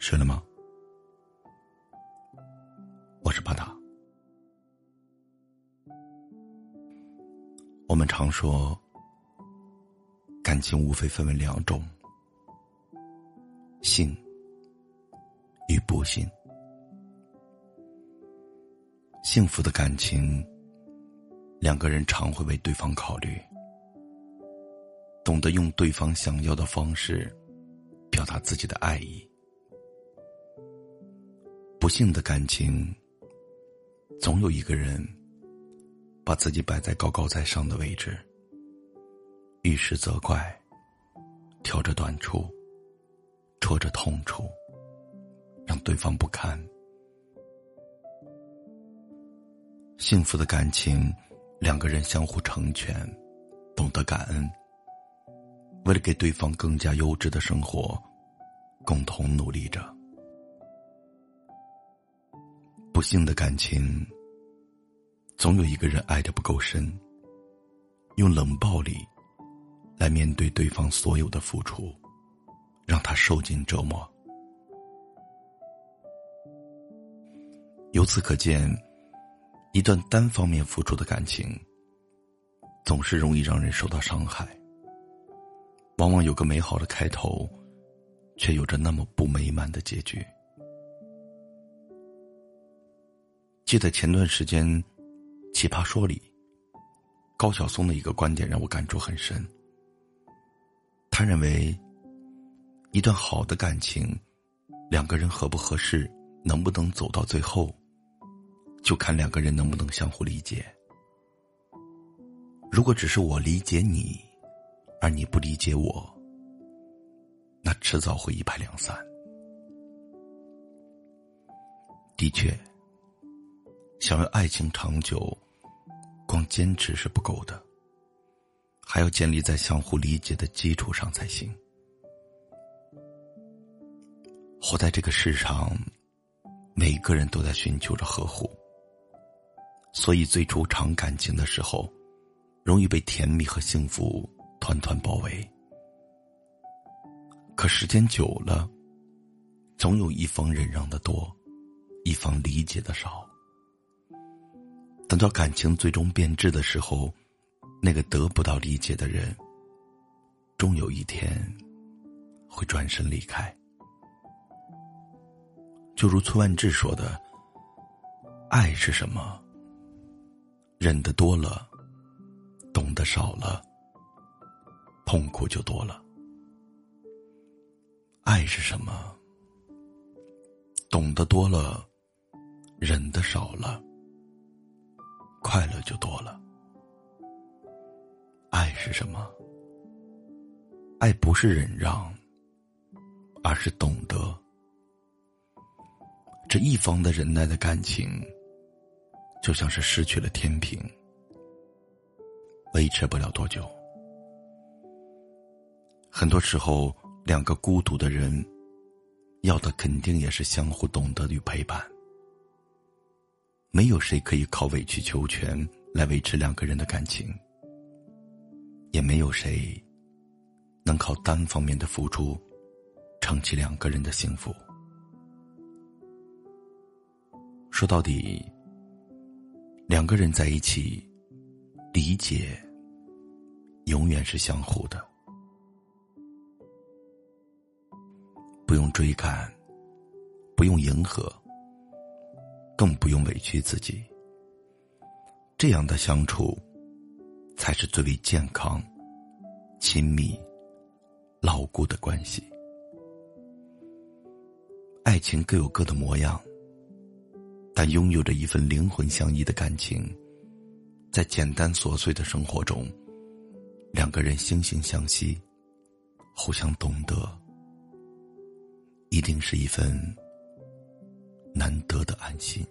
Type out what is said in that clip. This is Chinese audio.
睡了吗？我是巴达。我们常说，感情无非分为两种：信与不信。幸福的感情，两个人常会为对方考虑，懂得用对方想要的方式表达自己的爱意。性的感情，总有一个人把自己摆在高高在上的位置，遇事责怪，挑着短处，戳着痛处，让对方不堪。幸福的感情，两个人相互成全，懂得感恩，为了给对方更加优质的生活，共同努力着。不幸的感情，总有一个人爱的不够深，用冷暴力来面对对方所有的付出，让他受尽折磨。由此可见。一段单方面付出的感情，总是容易让人受到伤害。往往有个美好的开头，却有着那么不美满的结局。记得前段时间，《奇葩说》里，高晓松的一个观点让我感触很深。他认为，一段好的感情，两个人合不合适，能不能走到最后。就看两个人能不能相互理解。如果只是我理解你，而你不理解我，那迟早会一拍两散。的确，想要爱情长久，光坚持是不够的，还要建立在相互理解的基础上才行。活在这个世上，每个人都在寻求着呵护。所以，最初长感情的时候，容易被甜蜜和幸福团团包围。可时间久了，总有一方忍让的多，一方理解的少。等到感情最终变质的时候，那个得不到理解的人，终有一天会转身离开。就如崔万志说的：“爱是什么？”忍的多了，懂得少了，痛苦就多了。爱是什么？懂得多了，忍的少了，快乐就多了。爱是什么？爱不是忍让，而是懂得。这一方的忍耐的感情。就像是失去了天平，维持不了多久。很多时候，两个孤独的人，要的肯定也是相互懂得与陪伴。没有谁可以靠委曲求全来维持两个人的感情，也没有谁能靠单方面的付出撑起两个人的幸福。说到底。两个人在一起，理解永远是相互的，不用追赶，不用迎合，更不用委屈自己。这样的相处，才是最为健康、亲密、牢固的关系。爱情各有各的模样。但拥有着一份灵魂相依的感情，在简单琐碎的生活中，两个人惺惺相惜，互相懂得，一定是一份难得的安心。